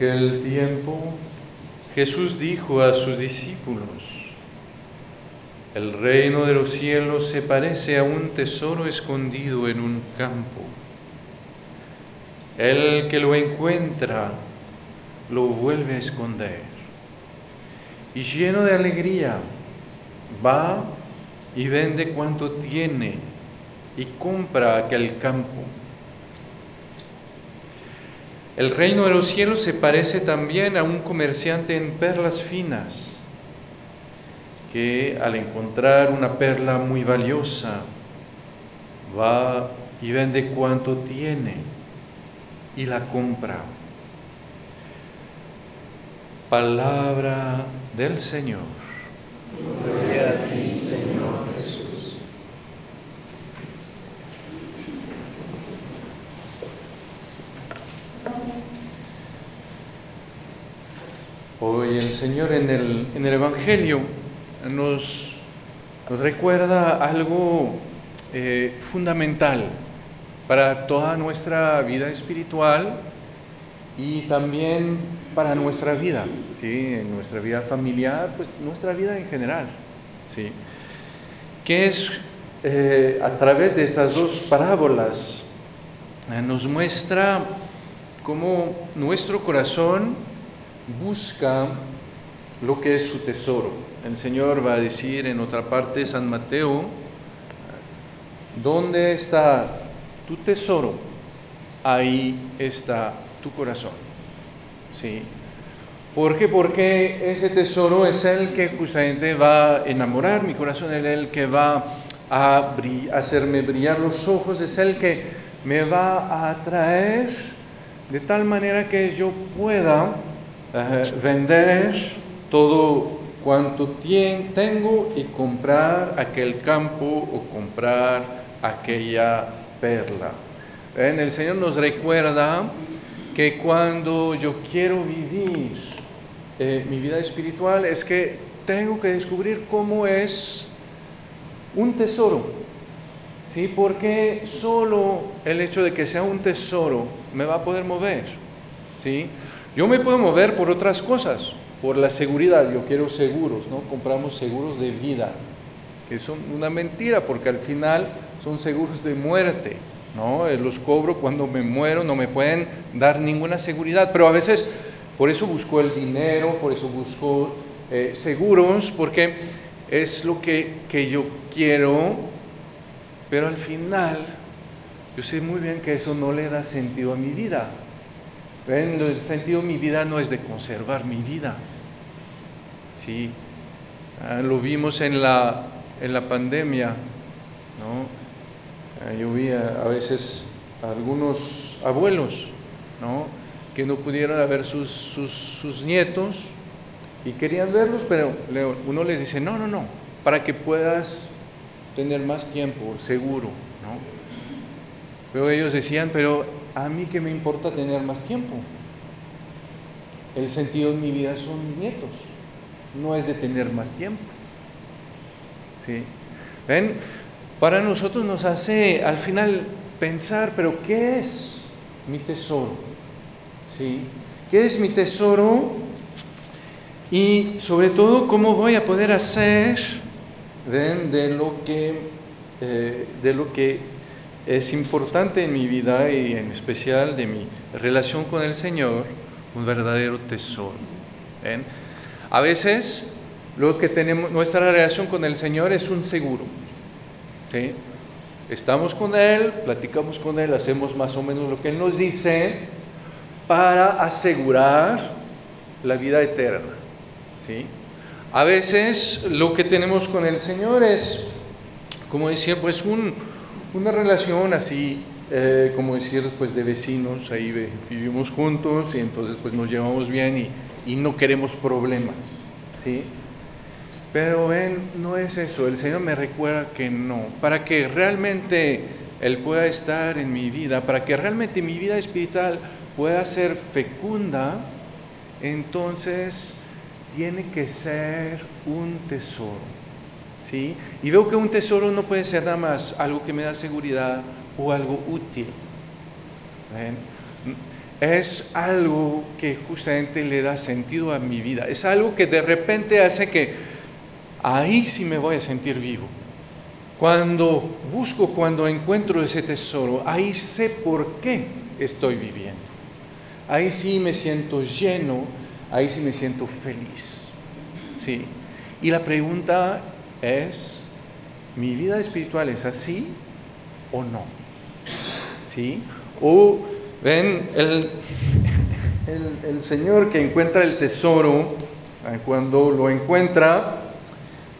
aquel tiempo Jesús dijo a sus discípulos, el reino de los cielos se parece a un tesoro escondido en un campo. El que lo encuentra lo vuelve a esconder. Y lleno de alegría va y vende cuanto tiene y compra aquel campo. El reino de los cielos se parece también a un comerciante en perlas finas que al encontrar una perla muy valiosa va y vende cuanto tiene y la compra. Palabra del Señor. Gloria a ti, Señor Jesús. Hoy el Señor en el, en el Evangelio nos, nos recuerda algo eh, fundamental para toda nuestra vida espiritual y también para nuestra vida, ¿sí? en nuestra vida familiar, pues nuestra vida en general, ¿sí? que es eh, a través de estas dos parábolas eh, nos muestra cómo nuestro corazón busca lo que es su tesoro. El Señor va a decir en otra parte, San Mateo, ¿dónde está tu tesoro? Ahí está tu corazón. ¿Sí? ¿Por qué? Porque ese tesoro es el que justamente va a enamorar mi corazón, es el que va a hacerme brillar los ojos, es el que me va a atraer de tal manera que yo pueda eh, vender todo cuanto tengo y comprar aquel campo o comprar aquella perla. ¿Ven? El Señor nos recuerda que cuando yo quiero vivir eh, mi vida espiritual es que tengo que descubrir cómo es un tesoro. ¿Sí? Porque solo el hecho de que sea un tesoro me va a poder mover. ¿Sí? Yo me puedo mover por otras cosas, por la seguridad. Yo quiero seguros, ¿no? Compramos seguros de vida, que son una mentira porque al final son seguros de muerte, ¿no? Eh, los cobro cuando me muero, no me pueden dar ninguna seguridad, pero a veces por eso busco el dinero, por eso busco eh, seguros, porque es lo que, yo quiero, pero al final yo sé muy bien que eso no le da sentido a mi vida. El sentido de mi vida no es de conservar mi vida. Sí. Ah, lo vimos en la, en la pandemia. ¿no? Ah, yo vi a, veces a algunos abuelos ¿no? que no pudieron ver sus, sus, sus nietos y querían verlos, pero uno les dice, no, no, no, para que puedas tener más tiempo, seguro. ¿no? Pero ellos decían, pero a mí que me importa tener más tiempo. El sentido de mi vida son mis nietos, no es de tener más tiempo. ¿Sí? ¿Ven? Para nosotros nos hace al final pensar, pero ¿qué es mi tesoro? ¿Sí? ¿Qué es mi tesoro? Y sobre todo, ¿cómo voy a poder hacer ¿ven? de lo que, eh, de lo que es importante en mi vida y en especial de mi relación con el Señor, un verdadero tesoro. ¿ven? A veces lo que tenemos, nuestra relación con el Señor es un seguro. ¿sí? Estamos con Él, platicamos con Él, hacemos más o menos lo que Él nos dice para asegurar la vida eterna. ¿sí? A veces lo que tenemos con el Señor es, como decía, pues un, una relación así eh, como decir, pues de vecinos, ahí vivimos juntos y entonces pues nos llevamos bien y, y no queremos problemas, ¿sí? Pero ven, no es eso, el Señor me recuerda que no, para que realmente Él pueda estar en mi vida, para que realmente mi vida espiritual pueda ser fecunda, entonces tiene que ser un tesoro. ¿sí? Y veo que un tesoro no puede ser nada más algo que me da seguridad o algo útil. Es algo que justamente le da sentido a mi vida. Es algo que de repente hace que ahí sí me voy a sentir vivo. Cuando busco, cuando encuentro ese tesoro, ahí sé por qué estoy viviendo. Ahí sí me siento lleno, ahí sí me siento feliz. Sí. Y la pregunta es, ¿mi vida espiritual es así o no? ¿Sí? O, ven, el, el, Señor que encuentra el tesoro, eh, cuando lo encuentra,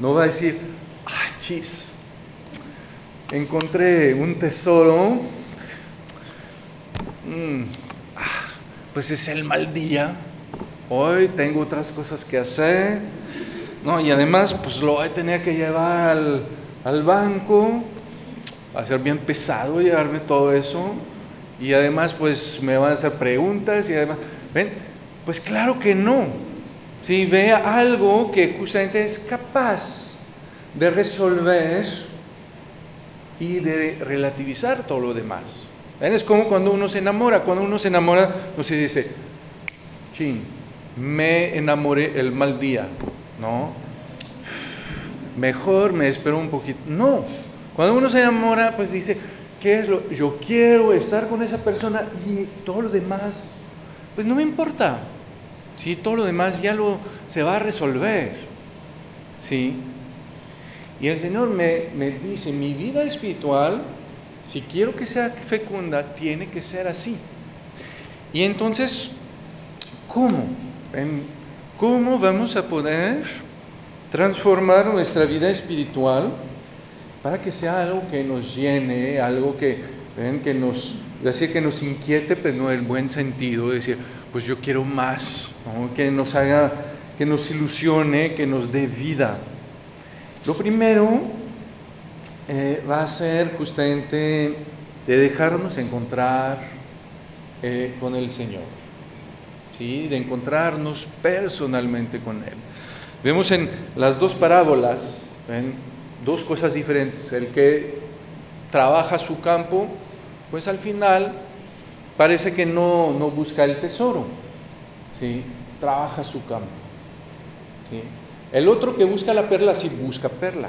no va a decir, ah, chis, encontré un tesoro, mm, ah, pues es el mal día, hoy tengo otras cosas que hacer, no, y además, pues lo voy a tener que llevar al, al banco, va a ser bien pesado llevarme todo eso, y además, pues me van a hacer preguntas, y además, ¿ven? Pues claro que no. Si ve algo que justamente es capaz de resolver y de relativizar todo lo demás. ¿Ven? Es como cuando uno se enamora. Cuando uno se enamora, no se dice, chin, me enamoré el mal día. ¿no? Mejor me espero un poquito. No, cuando uno se enamora, pues dice, ¿qué es lo? Yo quiero estar con esa persona y todo lo demás, pues no me importa. ¿sí? Todo lo demás ya lo se va a resolver. ¿sí? Y el Señor me, me dice, mi vida espiritual, si quiero que sea fecunda, tiene que ser así. Y entonces, ¿cómo? ¿Cómo vamos a poder transformar nuestra vida espiritual para que sea algo que nos llene, algo que, que nos, decir, que nos inquiete, pero no en el buen sentido, decir, pues yo quiero más, que nos haga, que nos ilusione, que nos dé vida. Lo primero eh, va a ser justamente de dejarnos encontrar eh, con el Señor de encontrarnos personalmente con Él. Vemos en las dos parábolas dos cosas diferentes. El que trabaja su campo, pues al final parece que no, busca el tesoro, ¿sí? trabaja su campo. El otro que busca la perla, sí busca perla.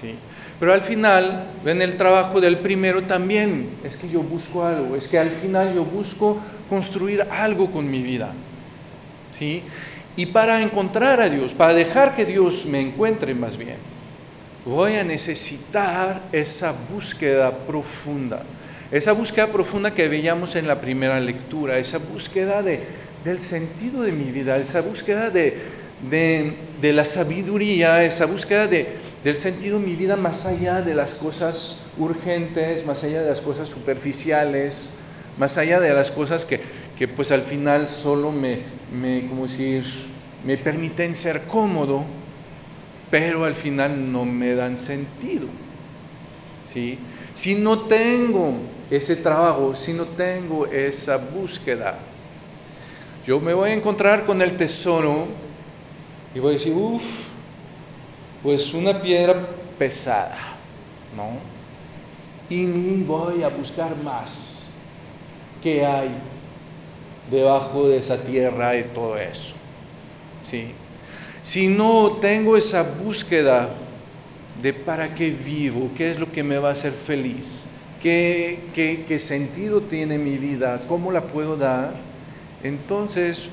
¿sí? Pero al final, en el trabajo del primero también, es que yo busco algo, es que al final yo busco construir algo con mi vida. ¿Sí? Y para encontrar a Dios, para dejar que Dios me encuentre más bien, voy a necesitar esa búsqueda profunda. Esa búsqueda profunda que veíamos en la primera lectura, esa búsqueda de, del sentido de mi vida, esa búsqueda de, de la sabiduría, esa búsqueda de, del sentido mi vida más allá de las cosas urgentes, más allá de las cosas superficiales, más allá de las cosas que, que pues al final solo me, me, como decir, me permiten ser cómodo, pero al final no me dan sentido. ¿sí? Si no tengo ese trabajo, si no tengo esa búsqueda, yo me voy a encontrar con el tesoro y voy a decir, uff, pues una piedra pesada, ¿no? Y ni voy a buscar más que hay debajo de esa tierra y todo eso. ¿Sí? Si no tengo esa búsqueda de para qué vivo, qué es lo que me va a hacer feliz, qué, sentido tiene mi vida, cómo la puedo dar, entonces,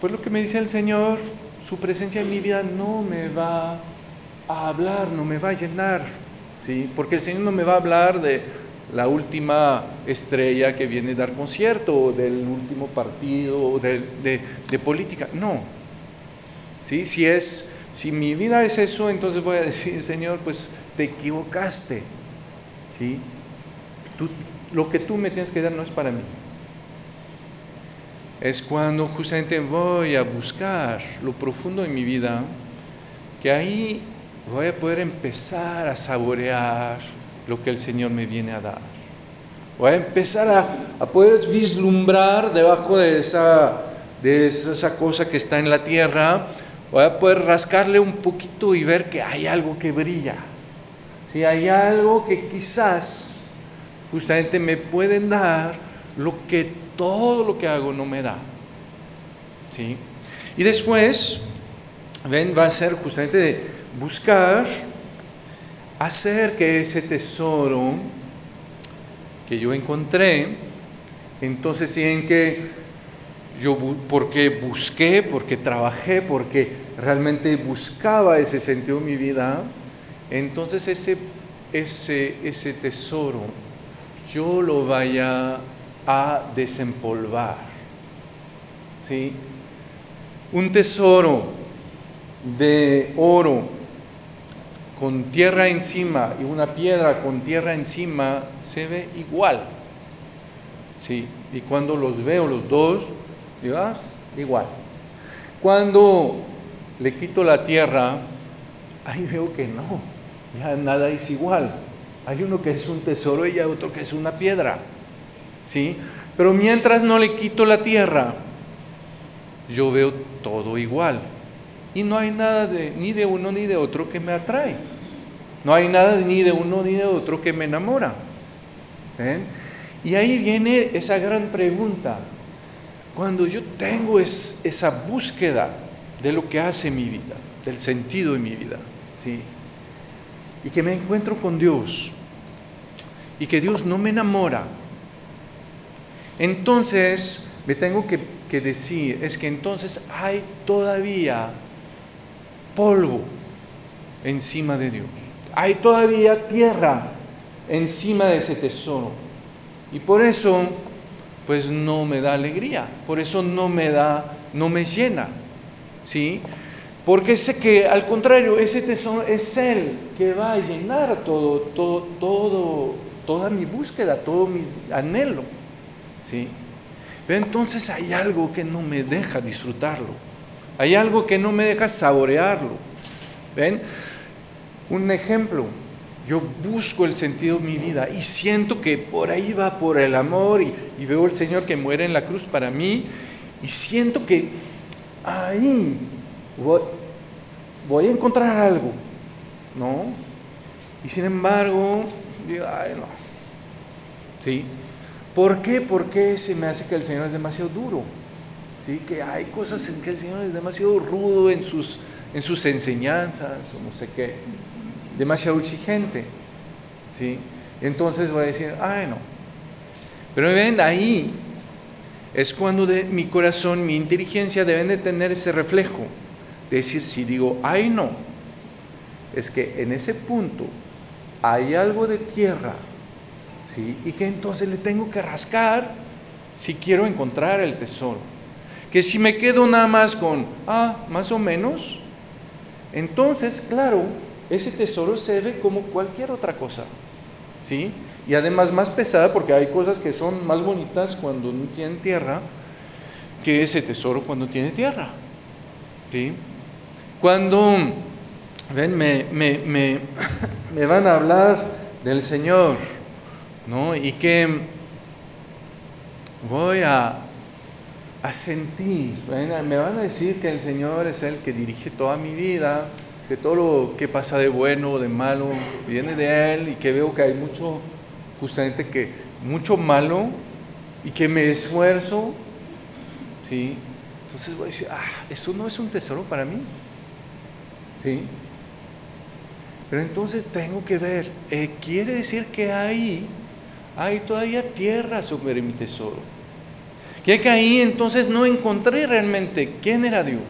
pues lo que me dice el Señor, su presencia en mi vida no me va a hablar, no me va a llenar, ¿sí? Porque el Señor no me va a hablar de la última estrella que viene a dar concierto, o del último partido, o de, política, no. ¿Sí? Si, es, si mi vida es eso, entonces voy a decir, Señor, pues te equivocaste, ¿sí? lo que tú me tienes que dar no es para mí. Es cuando justamente voy a buscar lo profundo de mi vida, que ahí voy a poder empezar a saborear lo que el Señor me viene a dar. Voy a empezar a, a poder vislumbrar debajo de esa, de esa cosa que está en la tierra, voy a poder rascarle un poquito y ver que hay algo que brilla. Si hay algo que quizás justamente me pueden dar lo que todo lo que hago no me da. ¿Sí? Y después, ven, va a ser justamente de buscar hacer que ese tesoro que yo encontré, entonces en que yo porque busqué, porque trabajé, porque realmente buscaba ese sentido en mi vida, entonces ese, ese, ese tesoro yo lo vaya a desempolvar. ¿Sí? Un tesoro de oro con tierra encima y una piedra con tierra encima se ve igual. ¿Sí? Y cuando los veo los dos, digo, ah, igual. Cuando le quito la tierra, ahí veo que no, ya nada es igual. Hay uno que es un tesoro y hay otro que es una piedra. ¿Sí? Pero mientras no le quito la tierra, yo veo todo igual. Y no hay nada ni de uno ni de otro que me atrae. No hay nada ni de uno ni de otro que me enamora. ¿Ven? Y ahí viene esa gran pregunta. Cuando yo tengo es, esa búsqueda de lo que hace mi vida, del sentido de mi vida, ¿sí? y que me encuentro con Dios, y que Dios no me enamora, entonces me tengo que, que decir, es que entonces hay todavía polvo encima de Dios, hay todavía tierra encima de ese tesoro. Y por eso, pues no me da alegría, por eso no me da, no me llena, ¿sí? Porque sé que al contrario, ese tesoro es Él que va a llenar todo, todo, todo, toda mi búsqueda, todo mi anhelo, ¿sí? Pero entonces hay algo que no me deja disfrutarlo, hay algo que no me deja saborearlo, ¿ven? Un ejemplo, yo busco el sentido de mi vida y siento que por ahí va por el amor y, veo al Señor que muere en la cruz para mí y siento que ahí voy, voy a encontrar algo, ¿no? Y sin embargo, digo, ay, no. ¿Sí? ¿Por qué? Porque se me hace que el Señor es demasiado duro. Que hay cosas en que el Señor es demasiado rudo en sus, en sus enseñanzas, o no sé qué. Demasiado exigente. ¿Sí? Entonces voy a decir, ay, no. Pero ven, ahí es cuando mi corazón, mi inteligencia deben de tener ese reflejo decir, si digo, ay no, es que en ese punto hay algo de tierra, ¿sí? Y que entonces le tengo que rascar si quiero encontrar el tesoro. Que si me quedo nada más con, ah, más o menos, entonces, claro, ese tesoro se ve como cualquier otra cosa, ¿sí? Y además más pesada porque hay cosas que son más bonitas cuando no tienen tierra que ese tesoro cuando tiene tierra, ¿sí? Cuando, ven, me, me, me, me van a hablar del Señor, ¿no? Y que voy a, a sentir, me van a decir que el Señor es el que dirige toda mi vida, que todo lo que pasa de bueno o de malo viene de Él y que veo que hay mucho, justamente que mucho malo y que me esfuerzo, ¿sí? Entonces voy a decir, ah, eso no es un tesoro para mí. ¿Sí? Pero entonces tengo que ver, eh, quiere decir que ahí hay todavía tierra sobre mi tesoro. Que ahí entonces no encontré realmente quién era Dios.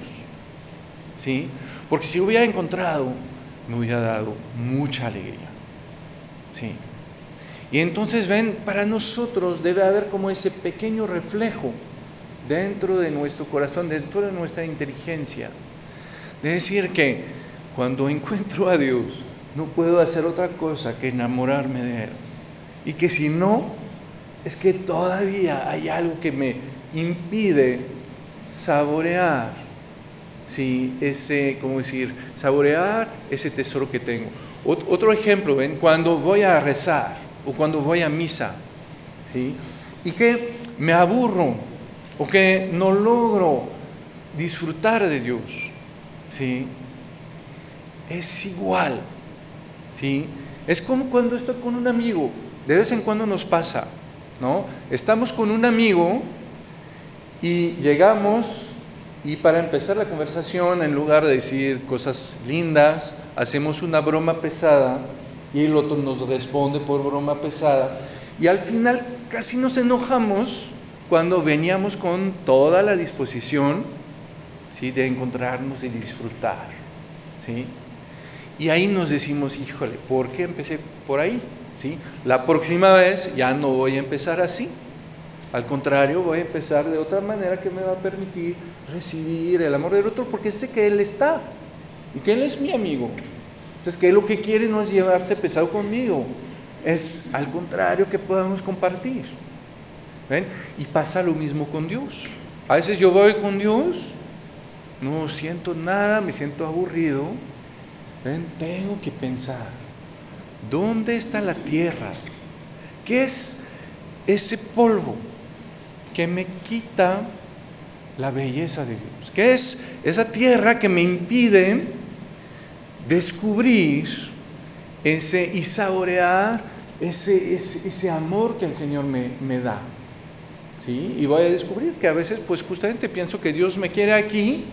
¿Sí? Porque si hubiera encontrado, me hubiera dado mucha alegría. ¿Sí? Y entonces ven, para nosotros debe haber como ese pequeño reflejo dentro de nuestro corazón, dentro de nuestra inteligencia, de decir que cuando encuentro a Dios, no puedo hacer otra cosa que enamorarme de Él. y que si no, es que todavía hay algo que me impide saborear, ¿sí? ese, ¿cómo decir? Saborear ese tesoro que tengo. otro ejemplo, ¿ven? Cuando voy a rezar o cuando voy a misa, ¿sí? Y que me aburro o que no logro disfrutar de Dios, ¿sí? Es igual, ¿sí? Es como cuando estoy con un amigo, de vez en cuando nos pasa, ¿no? Estamos con un amigo y llegamos y para empezar la conversación, en lugar de decir cosas lindas, hacemos una broma pesada y el otro nos responde por broma pesada y al final casi nos enojamos cuando veníamos con toda la disposición ¿sí? de encontrarnos y disfrutar. ¿sí? Y ahí nos decimos, híjole, ¿por qué empecé por ahí? ¿Sí? La próxima vez ya no voy a empezar así. Al contrario, voy a empezar de otra manera que me va a permitir recibir el amor del otro porque sé que Él está y que Él es mi amigo. Entonces, que Él lo que quiere no es llevarse pesado conmigo, es al contrario que podamos compartir. ¿Ven? Y pasa lo mismo con Dios. A veces yo voy con Dios, no siento nada, me siento aburrido. ¿Ven? Tengo que pensar, ¿dónde está la tierra? ¿Qué es ese polvo que me quita la belleza de Dios? ¿Qué es esa tierra que me impide descubrir ese y saborear ese, ese, amor que el Señor me, me da? ¿Sí? Y voy a descubrir que a veces, pues justamente pienso que Dios me quiere aquí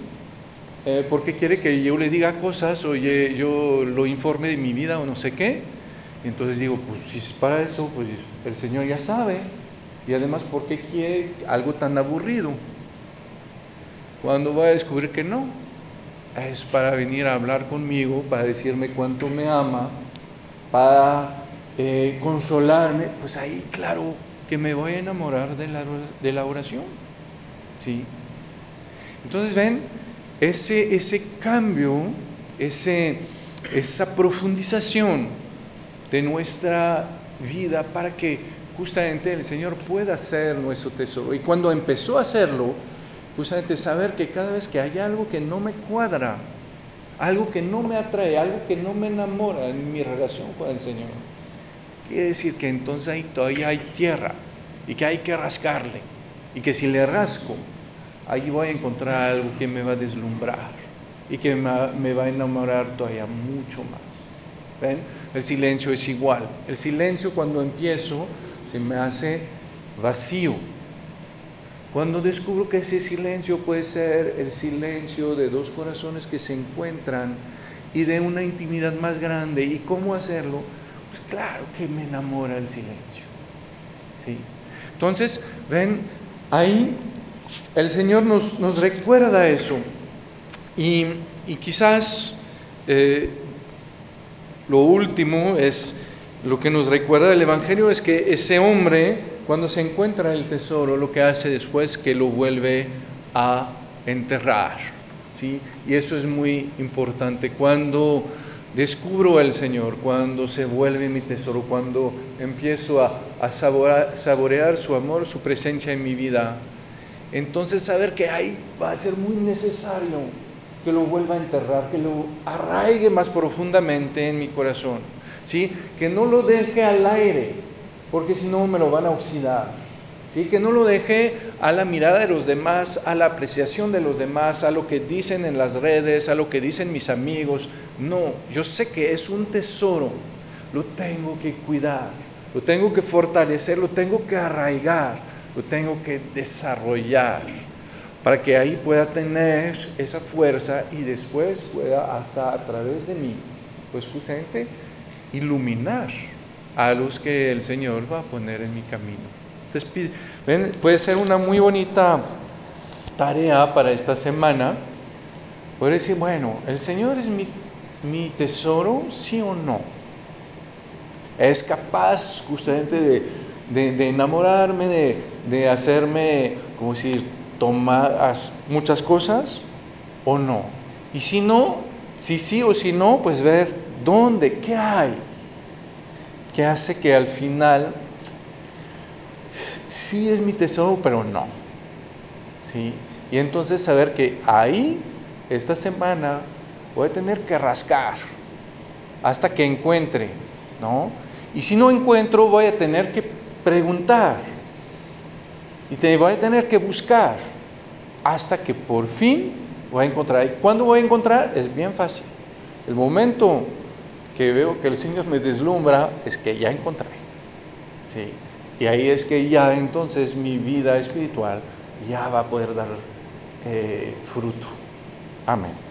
eh, porque quiere que yo le diga cosas o yo lo informe de mi vida o no sé qué. Y entonces digo, pues si es para eso, pues el Señor ya sabe. Y además, ¿por qué quiere algo tan aburrido? Cuando voy a descubrir que no, es para venir a hablar conmigo, para decirme cuánto me ama, para eh, consolarme, pues ahí claro que me voy a enamorar de la, de la oración. ¿sí? Entonces ven, ese, ese cambio, ese, esa profundización de nuestra vida para que justamente el Señor pueda ser nuestro tesoro. Y cuando empezó a hacerlo, justamente saber que cada vez que hay algo que no me cuadra, algo que no me atrae, algo que no me enamora en mi relación con el Señor, quiere decir que entonces ahí todavía hay tierra y que hay que rascarle y que si le rasco, ahí voy a encontrar algo que me va a deslumbrar y que me va a enamorar todavía mucho más. ¿Ven? El silencio es igual. El silencio cuando empiezo se me hace vacío. Cuando descubro que ese silencio puede ser el silencio de dos corazones que se encuentran y de una intimidad más grande, ¿y cómo hacerlo? Pues claro que me enamora el silencio. ¿sí? Entonces, ven, ahí el Señor nos, nos recuerda eso. Y, quizás eh, lo último es lo que nos recuerda el Evangelio es que ese hombre, cuando se encuentra el tesoro, lo que hace después es que lo vuelve a enterrar. ¿sí? Y eso es muy importante. Cuando descubro al Señor, cuando se vuelve mi tesoro, cuando empiezo a, saborear, su amor, su presencia en mi vida, entonces saber que ahí va a ser muy necesario que lo vuelva a enterrar, que lo arraigue más profundamente en mi corazón, ¿sí? Que no lo deje al aire, porque si no me lo van a oxidar, ¿sí? Que no lo deje a la mirada de los demás, a la apreciación de los demás, a lo que dicen en las redes, a lo que dicen mis amigos. No, yo sé que es un tesoro, lo tengo que cuidar, lo tengo que fortalecer, lo tengo que arraigar, lo tengo que desarrollar para que ahí pueda tener esa fuerza y después pueda hasta a través de mí, pues justamente iluminar a los que el Señor va a poner en mi camino. Entonces, puede ser una muy bonita tarea para esta semana, poder decir, bueno, el Señor es mi, mi tesoro, sí o no. Es capaz justamente de, de, enamorarme, de, de hacerme, como decir, tomar muchas cosas o no. Y si no, si sí o si no, pues ver dónde, qué hay, que hace que al final sí es mi tesoro, pero no. ¿Sí? Y entonces saber que ahí, esta semana, voy a tener que rascar hasta que encuentre, ¿no? Y si no encuentro, voy a tener que preguntar y te voy a tener que buscar hasta que por fin voy a encontrar. ¿Y cuándo voy a encontrar? Es bien fácil. El momento que veo que el Señor me deslumbra es que ya encontré. ¿sí? Y ahí es que ya entonces mi vida espiritual ya va a poder dar eh, fruto. Amén.